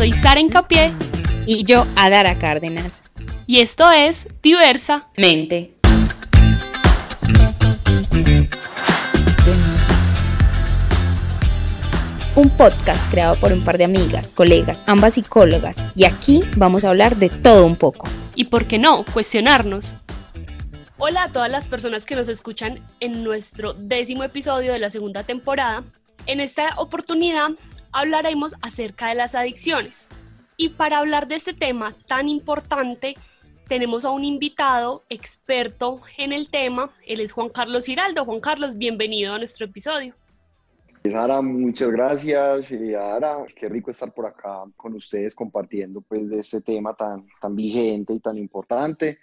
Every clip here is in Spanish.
soy Sara Encapié y yo Adara Cárdenas. Y esto es Diversa Mente. Un podcast creado por un par de amigas, colegas, ambas psicólogas, y aquí vamos a hablar de todo un poco. Y por qué no, cuestionarnos. Hola a todas las personas que nos escuchan en nuestro décimo episodio de la segunda temporada. En esta oportunidad hablaremos acerca de las adicciones. Y para hablar de este tema tan importante, tenemos a un invitado experto en el tema. Él es Juan Carlos Giraldo. Juan Carlos, bienvenido a nuestro episodio. Sara, muchas gracias. Y Sara, qué rico estar por acá con ustedes compartiendo pues de este tema tan, tan vigente y tan importante.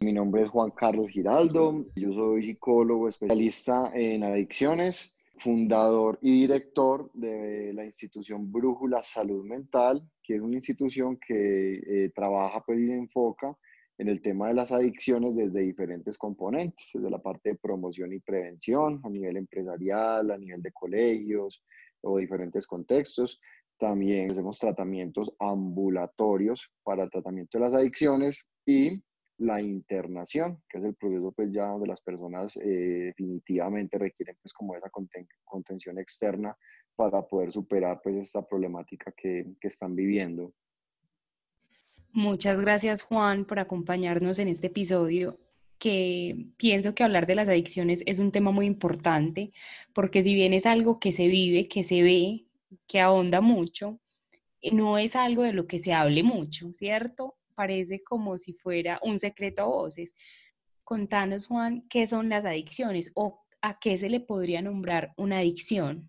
Mi nombre es Juan Carlos Giraldo, yo soy psicólogo especialista en adicciones fundador y director de la institución Brújula Salud Mental, que es una institución que eh, trabaja pues, y enfoca en el tema de las adicciones desde diferentes componentes, desde la parte de promoción y prevención a nivel empresarial, a nivel de colegios o diferentes contextos. También hacemos tratamientos ambulatorios para tratamiento de las adicciones y la internación, que es el proceso pues ya donde las personas eh, definitivamente requieren pues como esa contención externa para poder superar pues esta problemática que, que están viviendo. Muchas gracias Juan por acompañarnos en este episodio que pienso que hablar de las adicciones es un tema muy importante porque si bien es algo que se vive, que se ve, que ahonda mucho, no es algo de lo que se hable mucho, ¿cierto? Parece como si fuera un secreto a voces. Contanos, Juan, qué son las adicciones o a qué se le podría nombrar una adicción.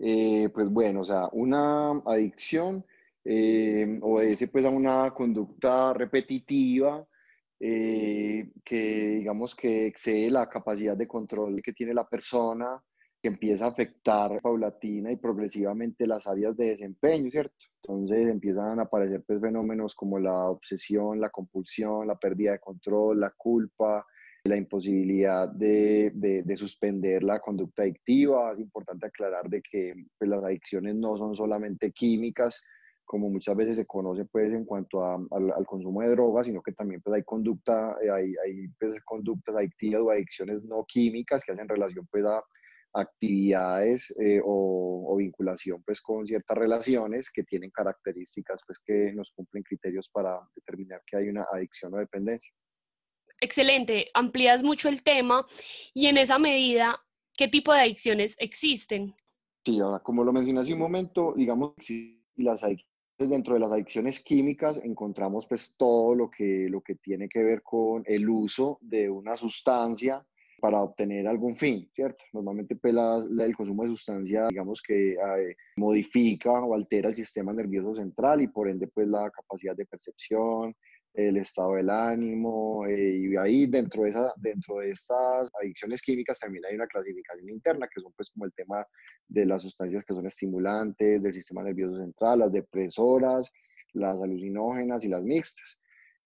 Eh, pues bueno, o sea, una adicción eh, obedece pues a una conducta repetitiva eh, que digamos que excede la capacidad de control que tiene la persona que empieza a afectar paulatina y progresivamente las áreas de desempeño, ¿cierto? Entonces empiezan a aparecer pues, fenómenos como la obsesión, la compulsión, la pérdida de control, la culpa, la imposibilidad de, de, suspender la conducta adictiva. Es importante aclarar de que pues, las adicciones no son solamente químicas, como muchas veces se conoce pues en cuanto a, al, consumo de drogas, sino que también pues hay conducta, eh, hay, hay pues, conductas adictivas o adicciones no químicas que hacen relación pues a actividades eh, o, vinculación pues con ciertas relaciones que tienen características pues que nos cumplen criterios para determinar que hay una adicción o dependencia. Excelente, amplías mucho el tema y en esa medida, ¿qué tipo de adicciones existen? Sí, como lo mencioné hace un momento, digamos, las dentro de las adicciones químicas encontramos pues todo lo que, lo que tiene que ver con el uso de una sustancia para obtener algún fin, ¿cierto? Normalmente pues, el consumo de sustancia, digamos que eh, modifica o altera el sistema nervioso central y por ende pues la capacidad de percepción, el estado del ánimo eh, y ahí dentro de, esa, dentro de estas adicciones químicas también hay una clasificación interna que son pues como el tema de las sustancias que son estimulantes del sistema nervioso central, las depresoras, las alucinógenas y las mixtas.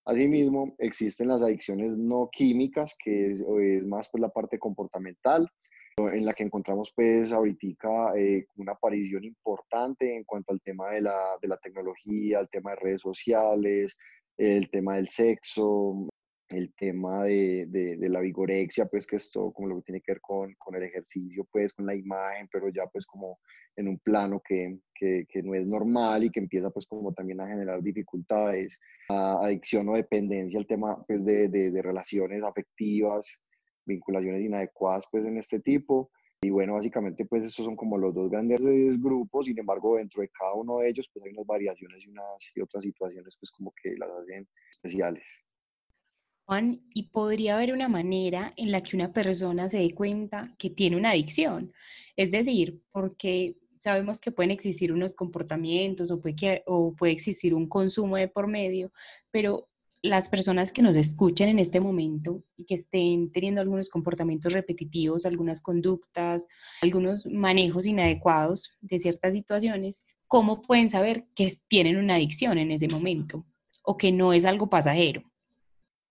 Asimismo, existen las adicciones no químicas, que es, más pues, la parte comportamental, en la que encontramos pues ahorita eh, una aparición importante en cuanto al tema de la, de la tecnología, el tema de redes sociales, el tema del sexo, el tema de, de, la vigorexia, pues que es todo como lo que tiene que ver con, con, el ejercicio, pues con la imagen, pero ya pues como en un plano que, que, que, no es normal y que empieza pues como también a generar dificultades, adicción o dependencia, el tema pues de, de, relaciones afectivas, vinculaciones inadecuadas pues en este tipo. Y bueno, básicamente pues esos son como los dos grandes grupos, sin embargo dentro de cada uno de ellos pues hay unas variaciones y unas y otras situaciones pues como que las hacen especiales. ¿Y podría haber una manera en la que una persona se dé cuenta que tiene una adicción? Es decir, porque sabemos que pueden existir unos comportamientos o puede, o puede existir un consumo de por medio, pero las personas que nos escuchen en este momento y que estén teniendo algunos comportamientos repetitivos, algunas conductas, algunos manejos inadecuados de ciertas situaciones, ¿cómo pueden saber que tienen una adicción en ese momento o que no es algo pasajero?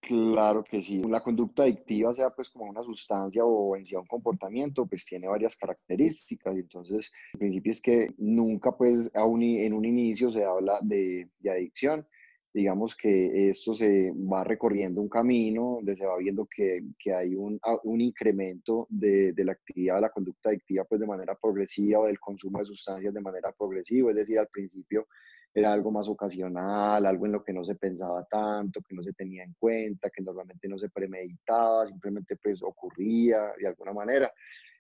Claro que sí. La conducta adictiva, sea pues como una sustancia o en sí un comportamiento, pues tiene varias características. Entonces, el principio es que nunca pues en un inicio se habla de, de adicción, digamos que esto se va recorriendo un camino donde se va viendo que, que hay un, un incremento de, de, la actividad de la conducta adictiva pues de manera progresiva o del consumo de sustancias de manera progresiva, es decir, al principio era algo más ocasional, algo en lo que no se pensaba tanto, que no se tenía en cuenta, que normalmente no se premeditaba, simplemente pues ocurría de alguna manera.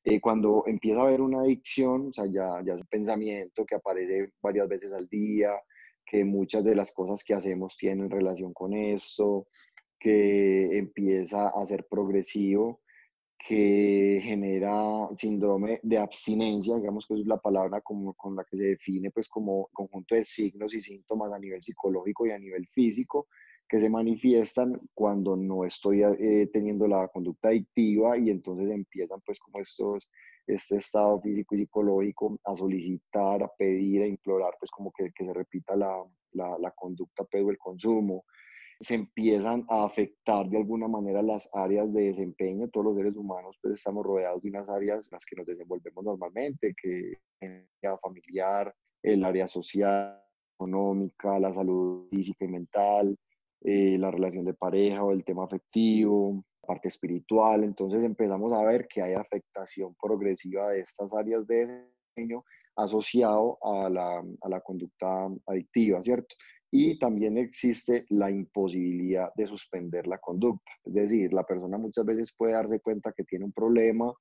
Eh, cuando empieza a haber una adicción, o sea, ya, ya es un pensamiento que aparece varias veces al día, que muchas de las cosas que hacemos tienen relación con esto, que empieza a ser progresivo, que genera síndrome de abstinencia, digamos que es la palabra como, con la que se define pues como conjunto de signos y síntomas a nivel psicológico y a nivel físico que se manifiestan cuando no estoy eh, teniendo la conducta adictiva y entonces empiezan pues como estos, este estado físico y psicológico a solicitar, a pedir, a implorar pues como que, que se repita la, la, la conducta pero el consumo, se empiezan a afectar de alguna manera las áreas de desempeño. Todos los seres humanos pues estamos rodeados de unas áreas en las que nos desenvolvemos normalmente, que el área familiar, el área social, económica, la salud física y mental, eh, la relación de pareja o el tema afectivo, parte espiritual. Entonces empezamos a ver que hay afectación progresiva de estas áreas de desempeño asociado a la, a la conducta adictiva, ¿cierto? Y también existe la imposibilidad de suspender la conducta. Es decir, la persona muchas veces puede darse cuenta que tiene un problema,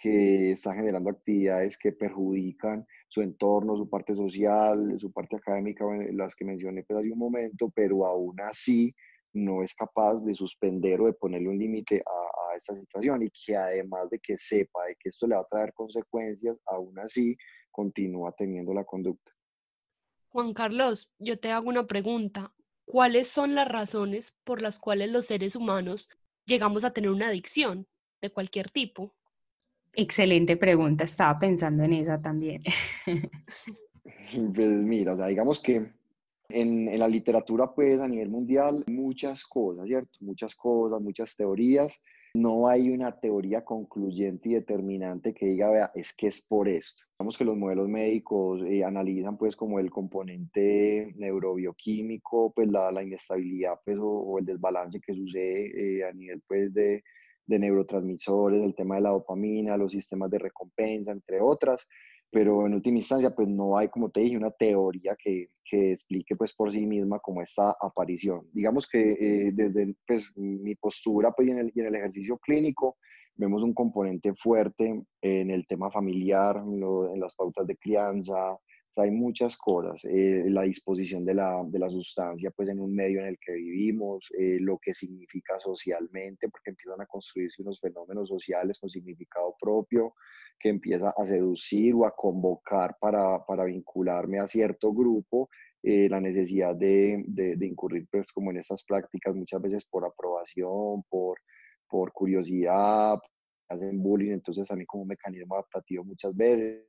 que está generando actividades que perjudican su entorno, su parte social, su parte académica, las que mencioné pues, hace un momento, pero aún así no es capaz de suspender o de ponerle un límite a, a, esta situación y que además de que sepa de que esto le va a traer consecuencias, aún así continúa teniendo la conducta. Juan Carlos, yo te hago una pregunta. ¿Cuáles son las razones por las cuales los seres humanos llegamos a tener una adicción de cualquier tipo? Excelente pregunta, estaba pensando en esa también. Pues mira, o sea, digamos que en, en, la literatura, pues a nivel mundial, muchas cosas, ¿cierto? Muchas cosas, muchas teorías no hay una teoría concluyente y determinante que diga, vea, es que es por esto. Vamos que los modelos médicos eh, analizan pues como el componente neurobioquímico, pues la, la inestabilidad pues, o, el desbalance que sucede eh, a nivel pues de, de neurotransmisores, el tema de la dopamina, los sistemas de recompensa, entre otras pero en última instancia, pues no hay, como te dije, una teoría que, que explique pues por sí misma como esta aparición. Digamos que eh, desde pues, mi postura pues, y, en el, y en el ejercicio clínico, vemos un componente fuerte en el tema familiar, en, las pautas de crianza, hay muchas cosas, eh, la disposición de la, de la, sustancia pues en un medio en el que vivimos, eh, lo que significa socialmente, porque empiezan a construirse unos fenómenos sociales con significado propio, que empieza a seducir o a convocar para, para vincularme a cierto grupo, eh, la necesidad de, de, incurrir pues como en estas prácticas muchas veces por aprobación, por, por curiosidad, hacen bullying, entonces también como mecanismo adaptativo muchas veces.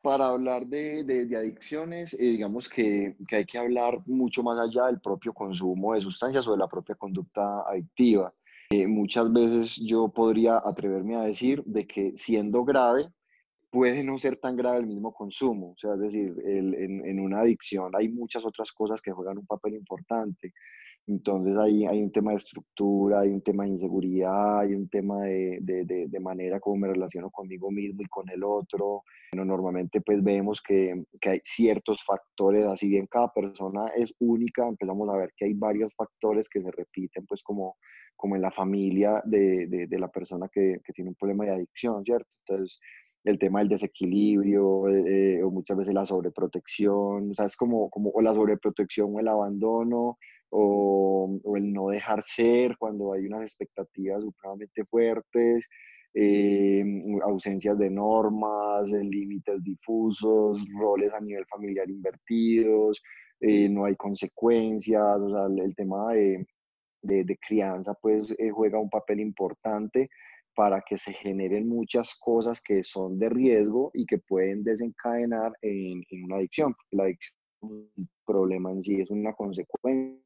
Para hablar de, de, adicciones, eh, digamos que, que, hay que hablar mucho más allá del propio consumo de sustancias o de la propia conducta adictiva. Eh, muchas veces yo podría atreverme a decir de que siendo grave, puede no ser tan grave el mismo consumo. O sea, es decir, el, en, en, una adicción hay muchas otras cosas que juegan un papel importante. Entonces hay, hay un tema de estructura, hay un tema de inseguridad, hay un tema de, de, de, manera como me relaciono conmigo mismo y con el otro. Bueno, normalmente pues vemos que, que, hay ciertos factores, así bien cada persona es única, empezamos a ver que hay varios factores que se repiten pues como como en la familia de, de, la persona que, que, tiene un problema de adicción, ¿cierto? Entonces, el tema del desequilibrio eh, o muchas veces la sobreprotección, o sea, es como, como o la sobreprotección o el abandono o, o, el no dejar ser cuando hay unas expectativas supremamente fuertes, eh, ausencias de normas, límites difusos, roles a nivel familiar invertidos, eh, no hay consecuencias, o sea, el tema de, de, crianza, pues eh, juega un papel importante para que se generen muchas cosas que son de riesgo y que pueden desencadenar en, una adicción. La adicción un problema en sí, es una consecuencia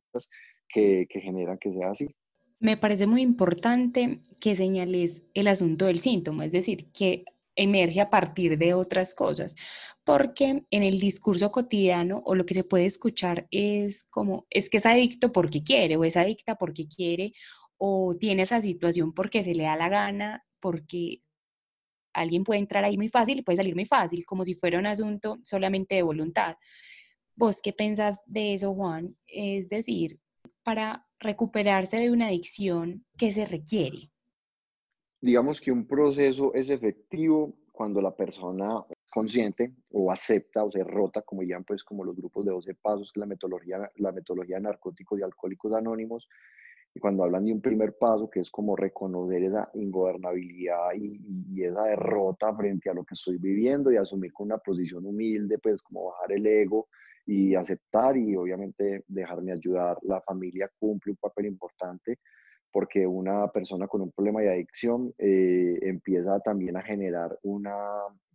que, que genera que sea así. Me parece muy importante que señales el asunto del síntoma, es decir, que emerge a partir de otras cosas, porque en el discurso cotidiano o lo que se puede escuchar es como, es que es adicto porque quiere o es adicta porque quiere o tiene esa situación porque se le da la gana, porque alguien puede entrar ahí muy fácil y puede salir muy fácil, como si fuera un asunto solamente de voluntad. ¿Vos qué pensás de eso, Juan? Es decir, para recuperarse de una adicción, ¿qué se requiere? Digamos que un proceso es efectivo cuando la persona consciente o acepta o se rota, como llaman pues como los grupos de 12 pasos, que la metodología, la metodología de narcóticos y alcohólicos anónimos, y cuando hablan de un primer paso, que es como reconocer esa ingobernabilidad y, esa derrota frente a lo que estoy viviendo y asumir con una posición humilde, pues como bajar el ego y aceptar y obviamente dejarme ayudar. La familia cumple un papel importante porque una persona con un problema de adicción eh, empieza también a generar una,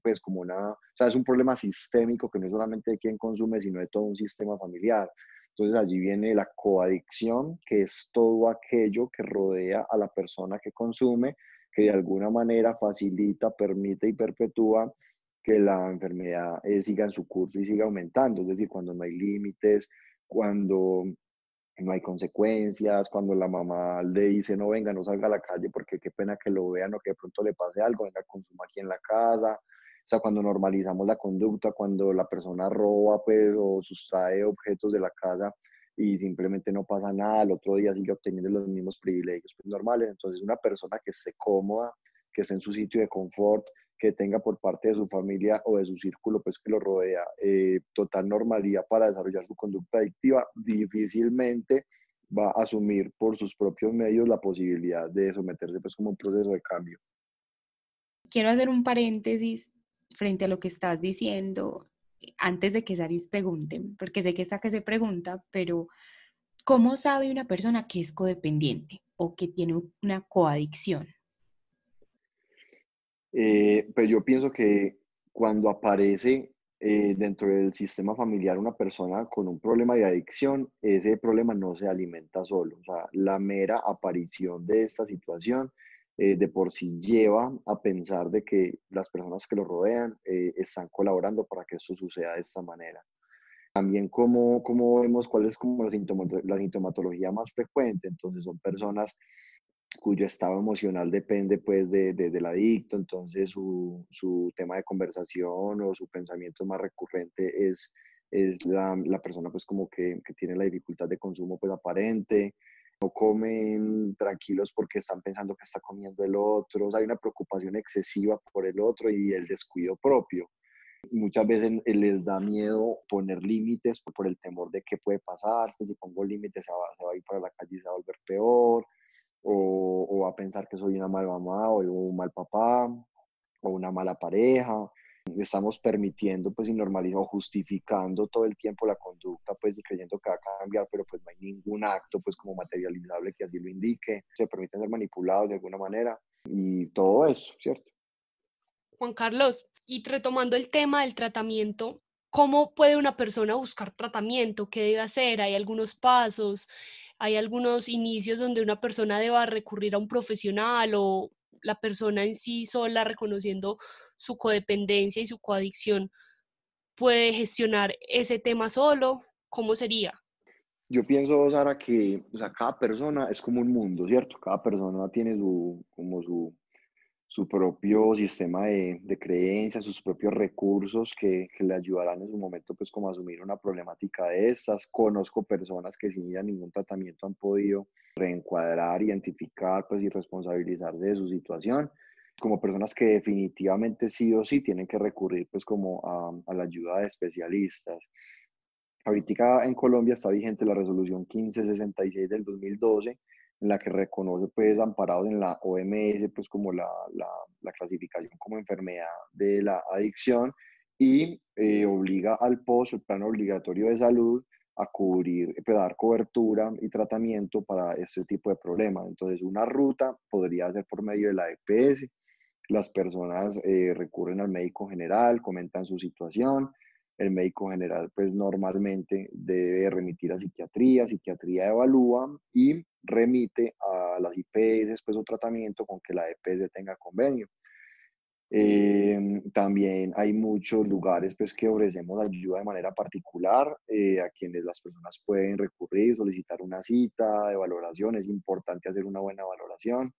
pues como una, o sea, es un problema sistémico que no es solamente de quien consume, sino de todo un sistema familiar. Entonces allí viene la coadicción, que es todo aquello que rodea a la persona que consume, que de alguna manera facilita, permite y perpetúa que la enfermedad eh, siga en su curso y siga aumentando. Es decir, cuando no hay límites, cuando no hay consecuencias, cuando la mamá le dice no venga, no salga a la calle porque qué pena que lo vean o que de pronto le pase algo, venga, consuma aquí en la casa, sea, cuando normalizamos la conducta, cuando la persona roba pues, o sustrae objetos de la casa y simplemente no pasa nada, el otro día sigue obteniendo los mismos privilegios pues, normales. Entonces, una persona que esté cómoda, que esté en su sitio de confort, que tenga por parte de su familia o de su círculo pues que lo rodea eh, total normalidad para desarrollar su conducta adictiva, difícilmente va a asumir por sus propios medios la posibilidad de someterse pues como un proceso de cambio. Quiero hacer un paréntesis frente a lo que estás diciendo antes de que Saris pregunte, porque sé que está que se pregunta, pero ¿cómo sabe una persona que es codependiente o que tiene una coadicción? Eh, pues yo pienso que cuando aparece eh, dentro del sistema familiar una persona con un problema de adicción, ese problema no se alimenta solo. O sea, la mera aparición de esta situación eh, de por sí lleva a pensar de que las personas que lo rodean eh, están colaborando para que eso suceda de esta manera. También como, como vemos cuál es como la, sintomatología más frecuente, entonces son personas cuyo estado emocional depende pues de, del adicto, entonces su, su, tema de conversación o su pensamiento más recurrente es, es la, la persona pues como que, que, tiene la dificultad de consumo pues aparente, no comen tranquilos porque están pensando que está comiendo el otro, hay una preocupación excesiva por el otro y el descuido propio. Muchas veces les da miedo poner límites por el temor de qué puede pasar, si pongo límites se va, a ir para la calle y se va a volver peor, va a pensar que soy una mala mamá o un mal papá, o una mala pareja, estamos permitiendo pues y normalizando, justificando todo el tiempo la conducta pues y creyendo que va a cambiar, pero pues no hay ningún acto pues como materializable que así lo indique, se permiten ser manipulados de alguna manera y todo eso, ¿cierto? Juan Carlos, y retomando el tema del tratamiento, ¿cómo puede una persona buscar tratamiento? ¿Qué debe hacer? ¿Hay algunos pasos? ¿Hay algunos inicios donde una persona deba recurrir a un profesional o la persona en sí sola reconociendo su codependencia y su coadicción puede gestionar ese tema solo? ¿Cómo sería? Yo pienso, Sara, que o sea, cada persona es como un mundo, ¿cierto? Cada persona tiene su, como su, su propio sistema de, de, creencias, sus propios recursos que, que, le ayudarán en su momento, pues, como a asumir una problemática de estas. Conozco personas que sin ir a ningún tratamiento han podido reencuadrar, identificar, pues, y responsabilizarse de su situación como personas que definitivamente sí o sí tienen que recurrir pues como a, la ayuda de especialistas. Ahorita en Colombia está vigente la resolución 1566 del 2012, en la que reconoce pues amparados en la OMS pues como la, la, clasificación como enfermedad de la adicción y eh, obliga al POS, el plan obligatorio de salud, a cubrir, pues, dar cobertura y tratamiento para este tipo de problemas. Entonces, una ruta podría ser por medio de la EPS, las personas eh, recurren al médico general, comentan su situación, el médico general pues normalmente debe remitir a psiquiatría, psiquiatría evalúa y remite a las IPS pues, o tratamiento con que la EPS tenga convenio. Eh, también hay muchos lugares pues, que ofrecemos ayuda de manera particular eh, a quienes las personas pueden recurrir, solicitar una cita de valoración. Es importante hacer una buena valoración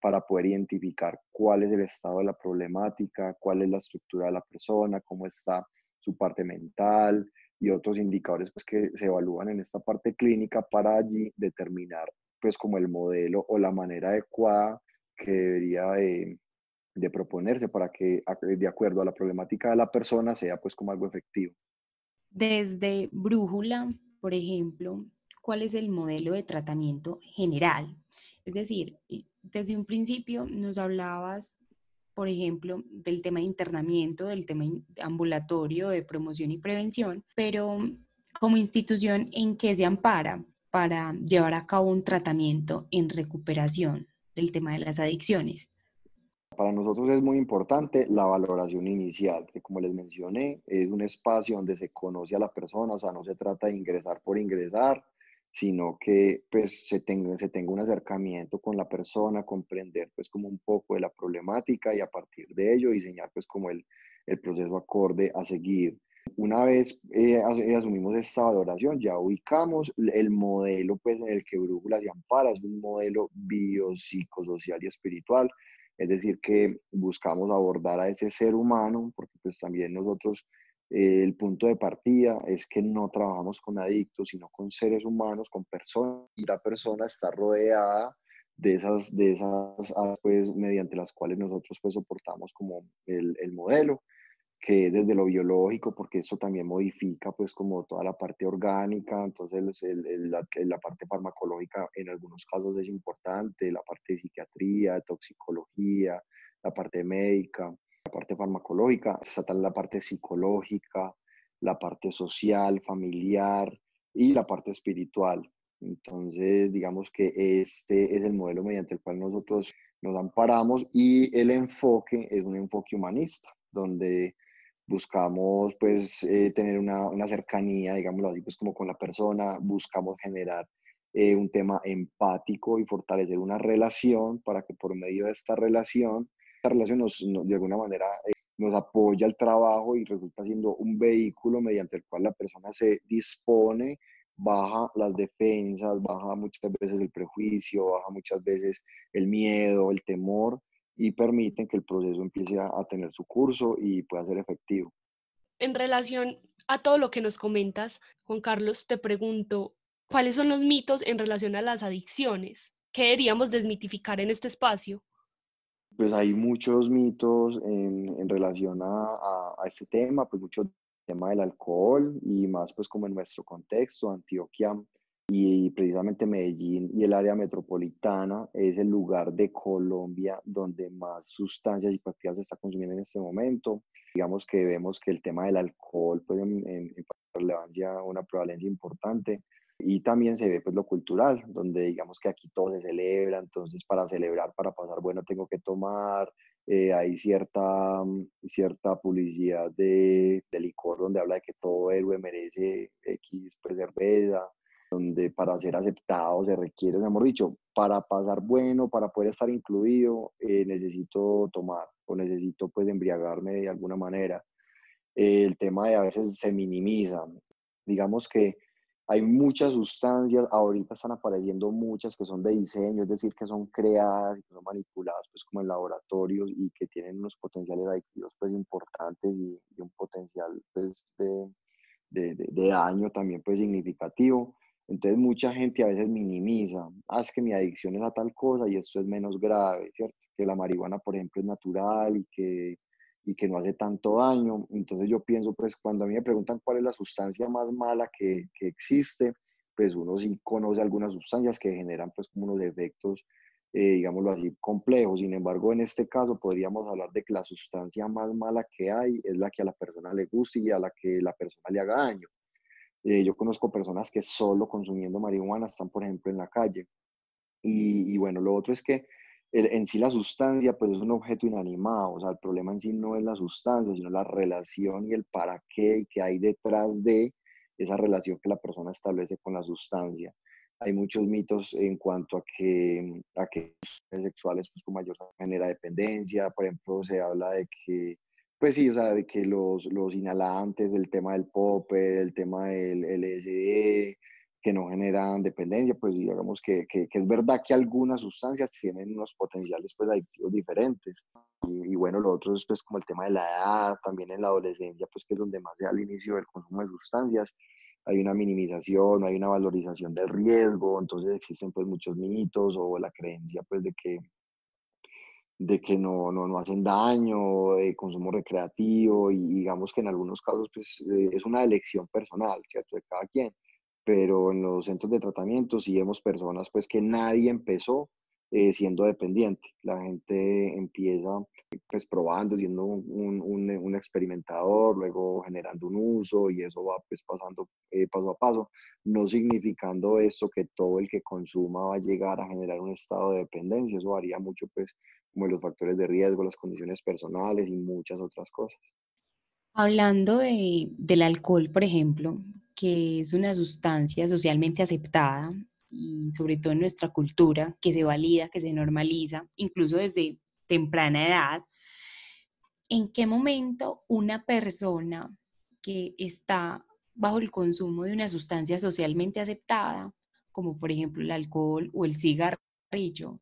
para poder identificar cuál es el estado de la problemática, cuál es la estructura de la persona, cómo está su parte mental y otros indicadores pues, que se evalúan en esta parte clínica para allí determinar pues como el modelo o la manera adecuada que debería de, de proponerse para que de acuerdo a la problemática de la persona sea pues como algo efectivo. Desde Brújula, por ejemplo, ¿cuál es el modelo de tratamiento general? Es decir, desde un principio nos hablabas, por ejemplo, del tema de internamiento, del tema ambulatorio, de promoción y prevención, pero como institución, ¿en qué se ampara para llevar a cabo un tratamiento en recuperación del tema de las adicciones? Para nosotros es muy importante la valoración inicial, que como les mencioné, es un espacio donde se conoce a la persona, o sea, no se trata de ingresar por ingresar, sino que pues se tenga, se tenga un acercamiento con la persona, comprender pues como un poco de la problemática y a partir de ello diseñar pues como el, el proceso acorde a seguir. Una vez eh, eh, asumimos esta valoración, ya ubicamos el modelo pues en el que Brújula se ampara, es un modelo biopsicosocial y espiritual es decir, que buscamos abordar a ese ser humano, porque pues también nosotros eh, el punto de partida es que no trabajamos con adictos, sino con seres humanos, con personas, y la persona está rodeada de esas, de esas, pues, mediante las cuales nosotros pues soportamos como el, el modelo que desde lo biológico, porque eso también modifica pues como toda la parte orgánica, entonces el, la, la, parte farmacológica en algunos casos es importante, la parte de psiquiatría, toxicología, la parte médica, la parte farmacológica, está la parte psicológica, la parte social, familiar y la parte espiritual. Entonces, digamos que este es el modelo mediante el cual nosotros nos amparamos y el enfoque es un enfoque humanista, donde buscamos pues eh, tener una, una, cercanía, digámoslo así, pues como con la persona, buscamos generar eh, un tema empático y fortalecer una relación para que por medio de esta relación, esta relación nos, de alguna manera eh, nos apoya el trabajo y resulta siendo un vehículo mediante el cual la persona se dispone, baja las defensas, baja muchas veces el prejuicio, baja muchas veces el miedo, el temor y permiten que el proceso empiece a, tener su curso y pueda ser efectivo. En relación a todo lo que nos comentas, Juan Carlos, te pregunto, ¿cuáles son los mitos en relación a las adicciones? ¿Qué deberíamos desmitificar en este espacio? Pues hay muchos mitos en, en relación a, a, a, este tema, pues mucho tema del alcohol y más pues como en nuestro contexto, Antioquia y precisamente Medellín y el área metropolitana es el lugar de Colombia donde más sustancias psicoactivas se está consumiendo en este momento. Digamos que vemos que el tema del alcohol pues en, en, relevancia una prevalencia importante y también se ve pues lo cultural, donde digamos que aquí todo se celebra, entonces para celebrar, para pasar bueno tengo que tomar, eh, hay cierta, cierta publicidad de, de, licor donde habla de que todo héroe merece X pues cerveza, donde para ser aceptado se requiere, mejor dicho, para pasar bueno, para poder estar incluido, eh, necesito tomar o necesito pues embriagarme de alguna manera. el tema de a veces se minimiza. Digamos que hay muchas sustancias, ahorita están apareciendo muchas que son de diseño, es decir, que son creadas y que son manipuladas pues como en laboratorios y que tienen unos potenciales adictivos pues importantes y, un potencial pues de, de, de, daño también pues significativo. Entonces mucha gente a veces minimiza, ah, es que mi adicción es a tal cosa y esto es menos grave, ¿cierto? Que la marihuana, por ejemplo, es natural y que, y que no hace tanto daño. Entonces yo pienso, pues cuando a mí me preguntan cuál es la sustancia más mala que, que existe, pues uno sí conoce algunas sustancias que generan pues como unos efectos, eh, digámoslo así, complejos. Sin embargo, en este caso podríamos hablar de que la sustancia más mala que hay es la que a la persona le gusta y a la que la persona le haga daño. Eh, yo conozco personas que solo consumiendo marihuana están, por ejemplo, en la calle. Y, bueno, lo otro es que en sí la sustancia pues es un objeto inanimado, o sea, el problema en sí no es la sustancia, sino la relación y el para qué que hay detrás de esa relación que la persona establece con la sustancia. hay muchos mitos en cuanto a que, a que sexuales pues con mayor genera dependencia, por ejemplo, se habla de que, pues sí, o sea, de que los, los inhalantes, el tema del popper, el tema del LSD, que no generan dependencia, pues digamos que, que, es verdad que algunas sustancias tienen unos potenciales pues adictivos diferentes. Y, bueno, lo otro es pues como el tema de la edad, también en la adolescencia, pues que es donde más se da el inicio del consumo de sustancias. Hay una minimización, hay una valorización del riesgo, entonces existen pues muchos mitos o la creencia pues de que de que no, no, no, hacen daño, de consumo recreativo y digamos que en algunos casos pues eh, es una elección personal, ¿cierto? De cada quien pero en los centros de tratamiento sí vemos personas pues que nadie empezó eh, siendo dependiente. La gente empieza pues probando, siendo un, un, un, experimentador, luego generando un uso y eso va pues pasando eh, paso a paso, no significando esto que todo el que consuma va a llegar a generar un estado de dependencia, eso varía mucho pues como los factores de riesgo, las condiciones personales y muchas otras cosas. Hablando de, del alcohol, por ejemplo, que es una sustancia socialmente aceptada y sobre todo en nuestra cultura, que se valida, que se normaliza, incluso desde temprana edad, ¿en qué momento una persona que está bajo el consumo de una sustancia socialmente aceptada, como por ejemplo el alcohol o el cigarrillo,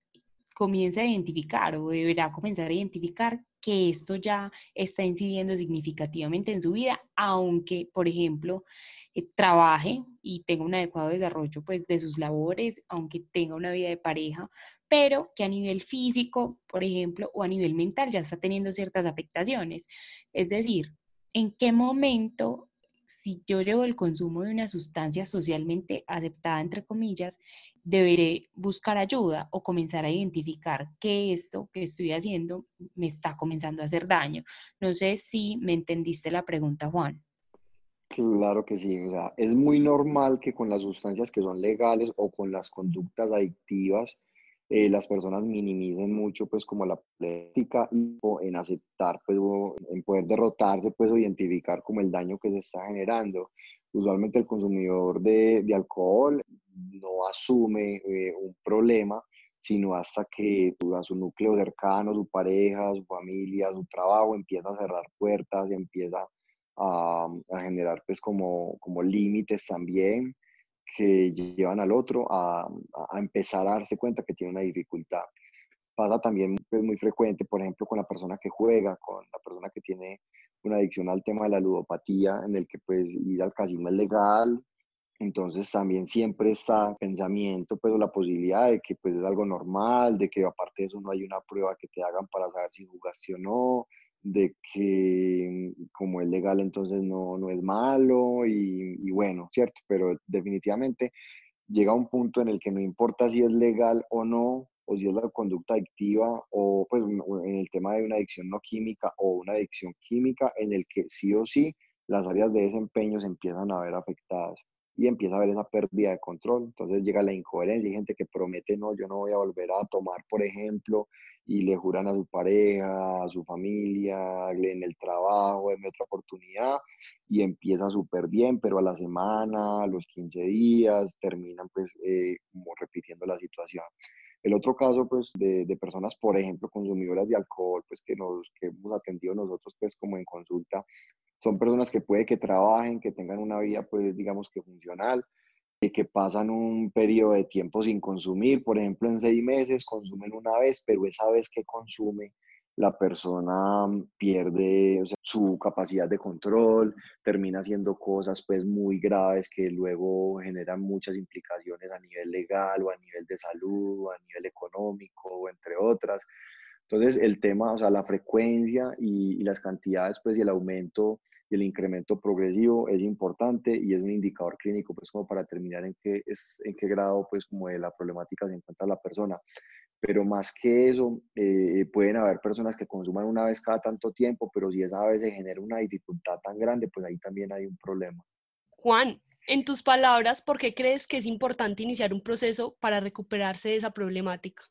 comienza a identificar o deberá comenzar a identificar que esto ya está incidiendo significativamente en su vida, aunque, por ejemplo, eh, trabaje y tenga un adecuado desarrollo pues, de sus labores, aunque tenga una vida de pareja, pero que a nivel físico, por ejemplo, o a nivel mental ya está teniendo ciertas afectaciones. Es decir, ¿en qué momento si yo llevo el consumo de una sustancia socialmente aceptada, entre comillas, deberé buscar ayuda o comenzar a identificar que esto que estoy haciendo me está comenzando a hacer daño. No sé si me entendiste la pregunta, Juan. Claro que sí, es muy normal que con las sustancias que son legales o con las conductas adictivas, eh, las personas minimicen mucho pues como la práctica y en aceptar pues en poder derrotarse pues o identificar como el daño que se está generando. Usualmente el consumidor de, de alcohol no asume eh, un problema, sino hasta que su núcleo cercano, su pareja, su familia, su trabajo empieza a cerrar puertas y empieza a, a generar pues como, como límites también que llevan al otro a, a, empezar a darse cuenta que tiene una dificultad. Pasa también pues, muy frecuente, por ejemplo, con la persona que juega, con la persona que tiene una adicción al tema de la ludopatía, en el que pues ir al casino es legal, entonces también siempre está pensamiento, pues, la posibilidad de que pues es algo normal, de que aparte de eso no hay una prueba que te hagan para saber si jugaste o no, de que como es legal entonces no, no es malo y, y, bueno, ¿cierto? Pero definitivamente llega un punto en el que no importa si es legal o no, o si es la conducta adictiva, o pues en el tema de una adicción no química o una adicción química, en el que sí o sí las áreas de desempeño se empiezan a ver afectadas y empieza a haber esa pérdida de control. Entonces llega la incoherencia, hay gente que promete, no, yo no voy a volver a tomar, por ejemplo, y le juran a su pareja, a su familia, en el trabajo, en otra oportunidad, y empieza súper bien, pero a la semana, a los 15 días, terminan pues eh, como repitiendo la situación. El otro caso, pues, de, de, personas, por ejemplo, consumidoras de alcohol, pues, que, nos, que hemos atendido nosotros, pues, como en consulta, son personas que puede que trabajen, que tengan una vida, pues, digamos que funcional, y que pasan un periodo de tiempo sin consumir, por ejemplo, en seis meses consumen una vez, pero esa vez que consume, la persona pierde su capacidad de control, termina haciendo cosas pues muy graves que luego generan muchas implicaciones a nivel legal o a nivel de salud o a nivel económico o entre otras. Entonces el tema, o sea, la frecuencia y, y las cantidades pues y el aumento y el incremento progresivo es importante y es un indicador clínico pues como para determinar en qué, es, en qué grado pues como de la problemática se encuentra la persona. Pero más que eso, eh, pueden haber personas que consuman una vez cada tanto tiempo, pero si esa vez se genera una dificultad tan grande, pues ahí también hay un problema. Juan, en tus palabras, ¿por qué crees que es importante iniciar un proceso para recuperarse de esa problemática?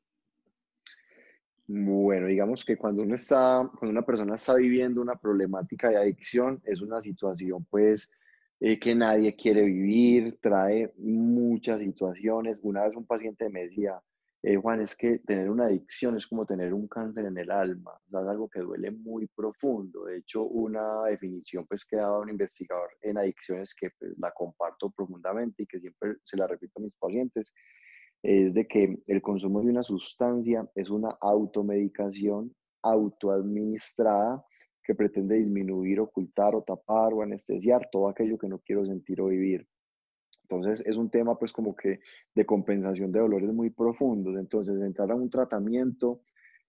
Bueno, digamos que cuando uno está, cuando una persona está viviendo una problemática de adicción, es una situación pues eh, que nadie quiere vivir, trae muchas situaciones. Una vez un paciente me decía, eh, Juan, es que tener una adicción es como tener un cáncer en el alma, es algo que duele muy profundo. De hecho, una definición pues, que daba un investigador en adicciones que pues, la comparto profundamente y que siempre se la repito a mis pacientes, es de que el consumo de una sustancia es una automedicación autoadministrada que pretende disminuir, ocultar o tapar o anestesiar todo aquello que no quiero sentir o vivir. Entonces es un tema pues como que de compensación de dolores muy profundos. Entonces entrar a un tratamiento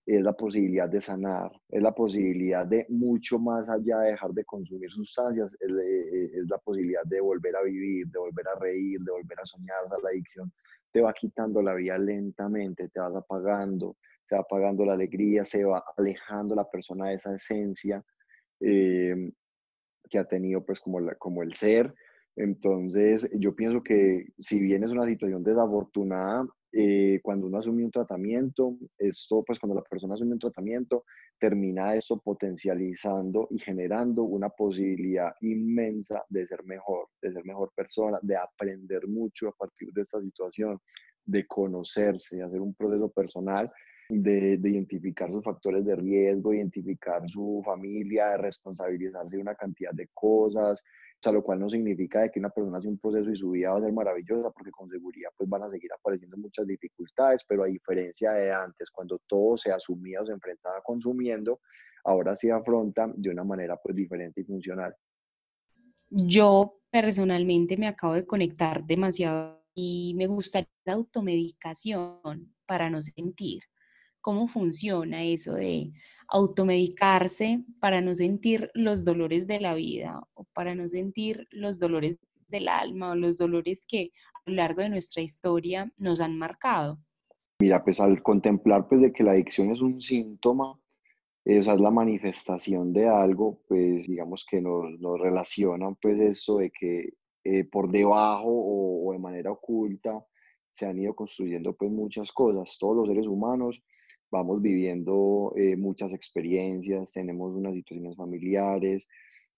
es la posibilidad de sanar, es la posibilidad de mucho más allá de dejar de consumir sustancias, es, es la posibilidad de volver a vivir, de volver a reír, de volver a soñar. La adicción te va quitando la vida lentamente, te vas apagando, se va apagando la alegría, se va alejando la persona de esa esencia eh, que ha tenido pues como, como el ser. Entonces, yo pienso que si bien es una situación desafortunada, eh, cuando uno asume un tratamiento, esto, pues cuando la persona asume un tratamiento, termina eso potencializando y generando una posibilidad inmensa de ser mejor, de ser mejor persona, de aprender mucho a partir de esta situación, de conocerse, de hacer un proceso personal de, identificar sus factores de riesgo, identificar su familia, de responsabilizarse de una cantidad de cosas, o sea, lo cual no significa de que una persona hace un proceso y su vida va a ser maravillosa, porque con seguridad pues van a seguir apareciendo muchas dificultades, pero a diferencia de antes, cuando todo se asumía o se enfrentaba consumiendo, ahora se afronta de una manera pues diferente y funcional. Yo personalmente me acabo de conectar demasiado y me gusta la automedicación para no sentir cómo funciona eso de automedicarse para no sentir los dolores de la vida o para no sentir los dolores del alma o los dolores que a lo largo de nuestra historia nos han marcado. Mira, pues al contemplar pues de que la adicción es un síntoma, esa es la manifestación de algo, pues digamos que nos, nos relacionan pues esto de que eh, por debajo o, o, de manera oculta se han ido construyendo pues muchas cosas. Todos los seres humanos vamos viviendo eh, muchas experiencias, tenemos unas situaciones familiares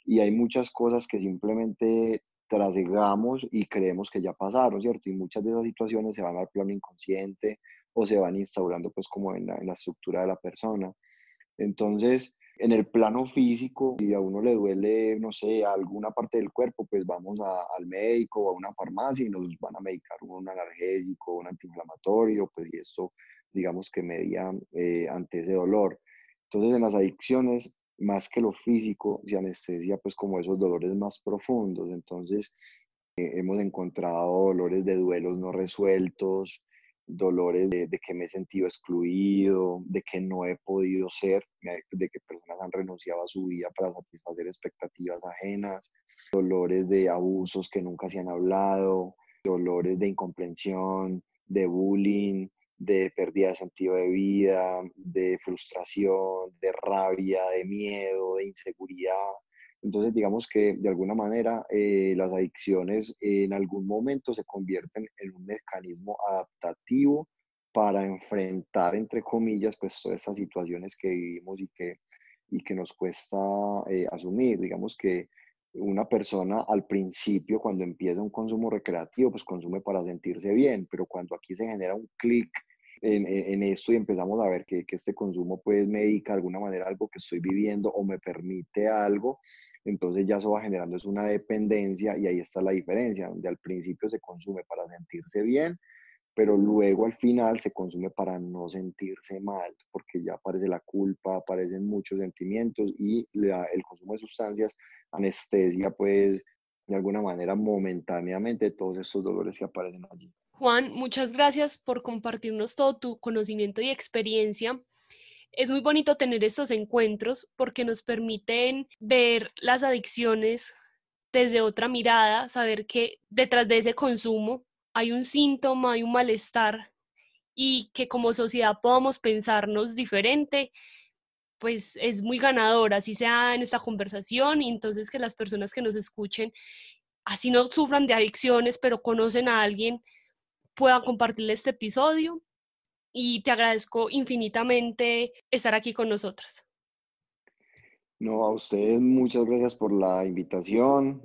y hay muchas cosas que simplemente trasegamos y creemos que ya pasaron, ¿cierto? Y muchas de esas situaciones se van al plano inconsciente o se van instaurando pues como en la, en la estructura de la persona. Entonces, en el plano físico, si a uno le duele, no sé, alguna parte del cuerpo, pues vamos al médico o a una farmacia y nos van a medicar un analgésico, un antiinflamatorio, pues y esto digamos que media eh, ante ese dolor. Entonces en las adicciones, más que lo físico, se anestesia pues como esos dolores más profundos. Entonces eh, hemos encontrado dolores de duelos no resueltos, dolores de, que me he sentido excluido, de que no he podido ser, de que personas han renunciado a su vida para satisfacer expectativas ajenas, dolores de abusos que nunca se han hablado, dolores de incomprensión, de bullying, de pérdida de sentido de vida, de frustración, de rabia, de miedo, de inseguridad. Entonces, digamos que de alguna manera eh, las adicciones en algún momento se convierten en un mecanismo adaptativo para enfrentar, entre comillas, pues todas estas situaciones que vivimos y que, y que nos cuesta eh, asumir. Digamos que una persona al principio, cuando empieza un consumo recreativo, pues consume para sentirse bien, pero cuando aquí se genera un clic en, en, esto y empezamos a ver que, que, este consumo pues me dedica de alguna manera algo que estoy viviendo o me permite algo, entonces ya eso va generando es una dependencia y ahí está la diferencia, donde al principio se consume para sentirse bien, pero luego al final se consume para no sentirse mal, porque ya aparece la culpa, aparecen muchos sentimientos y el consumo de sustancias anestesia pues de alguna manera momentáneamente todos esos dolores que aparecen allí. Juan, muchas gracias por compartirnos todo tu conocimiento y experiencia. Es muy bonito tener estos encuentros porque nos permiten ver las adicciones desde otra mirada, saber que detrás de ese consumo hay un síntoma, hay un malestar y que como sociedad podamos pensarnos diferente, pues es muy ganador, así sea en esta conversación y entonces que las personas que nos escuchen, así no sufran de adicciones, pero conocen a alguien puedan compartir este episodio y te agradezco infinitamente estar aquí con nosotras. No, a ustedes muchas gracias por la invitación.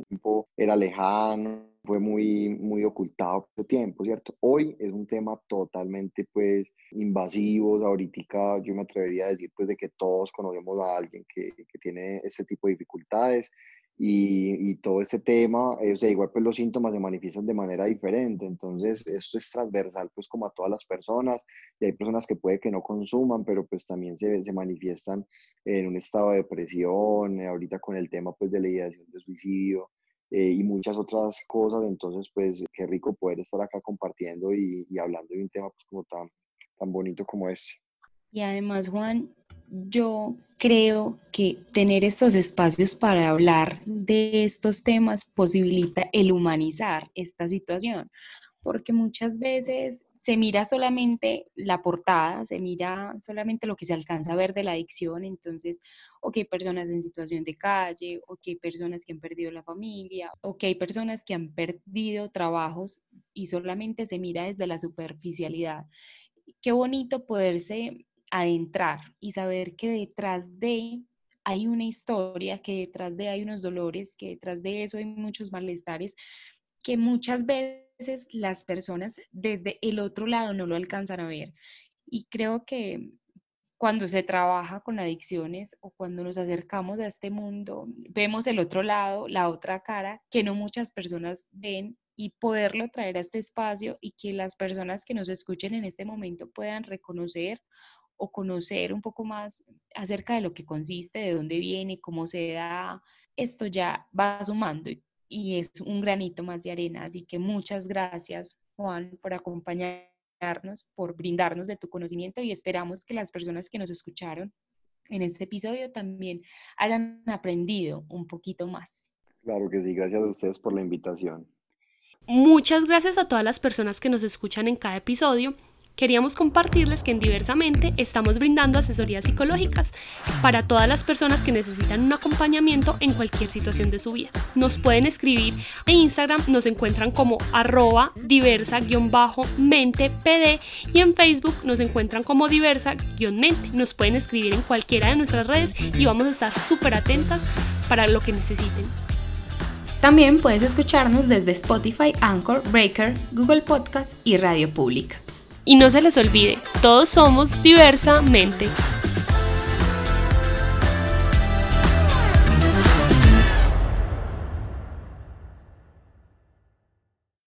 Era lejano, fue muy, muy ocultado por tiempo, ¿cierto? Hoy es un tema totalmente, pues, invasivo. Ahorita yo me atrevería a decir, pues, de que todos conocemos a alguien que, que tiene este tipo de dificultades y, y, todo este tema, o sea, igual pues los síntomas se manifiestan de manera diferente, entonces esto es transversal pues como a todas las personas y hay personas que puede que no consuman, pero pues también se, se manifiestan en un estado de depresión, eh, ahorita con el tema pues de la ideación de suicidio eh, y muchas otras cosas, entonces pues qué rico poder estar acá compartiendo y, y hablando de un tema pues como tan, tan bonito como este. Y además, Juan, yo creo que tener estos espacios para hablar de estos temas posibilita el humanizar esta situación, porque muchas veces se mira solamente la portada, se mira solamente lo que se alcanza a ver de la adicción, entonces, o que hay personas en situación de calle, o que hay personas que han perdido la familia, o que hay personas que han perdido trabajos y solamente se mira desde la superficialidad. Qué bonito poderse adentrar y saber que detrás de hay una historia, que detrás de hay unos dolores, que detrás de eso hay muchos malestares, que muchas veces las personas desde el otro lado no lo alcanzan a ver. Y creo que cuando se trabaja con adicciones o cuando nos acercamos a este mundo, vemos el otro lado, la otra cara, que no muchas personas ven y poderlo traer a este espacio y que las personas que nos escuchen en este momento puedan reconocer o conocer un poco más acerca de lo que consiste, de dónde viene, cómo se da, esto ya va sumando y es un granito más de arena. Así que muchas gracias, Juan, por acompañarnos, por brindarnos de tu conocimiento y esperamos que las personas que nos escucharon en este episodio también hayan aprendido un poquito más. Claro que sí, gracias a ustedes por la invitación. Muchas gracias a todas las personas que nos escuchan en cada episodio queríamos compartirles que en Diversamente estamos brindando asesorías psicológicas para todas las personas que necesitan un acompañamiento en cualquier situación de su vida. Nos pueden escribir en Instagram, nos encuentran como arroba diversa-mente-pd y en Facebook nos encuentran como diversa-mente. Nos pueden escribir en cualquiera de nuestras redes y vamos a estar súper atentas para lo que necesiten. También puedes escucharnos desde Spotify, Anchor, Breaker, Google Podcast y Radio Pública. Y no se les olvide, todos somos diversamente.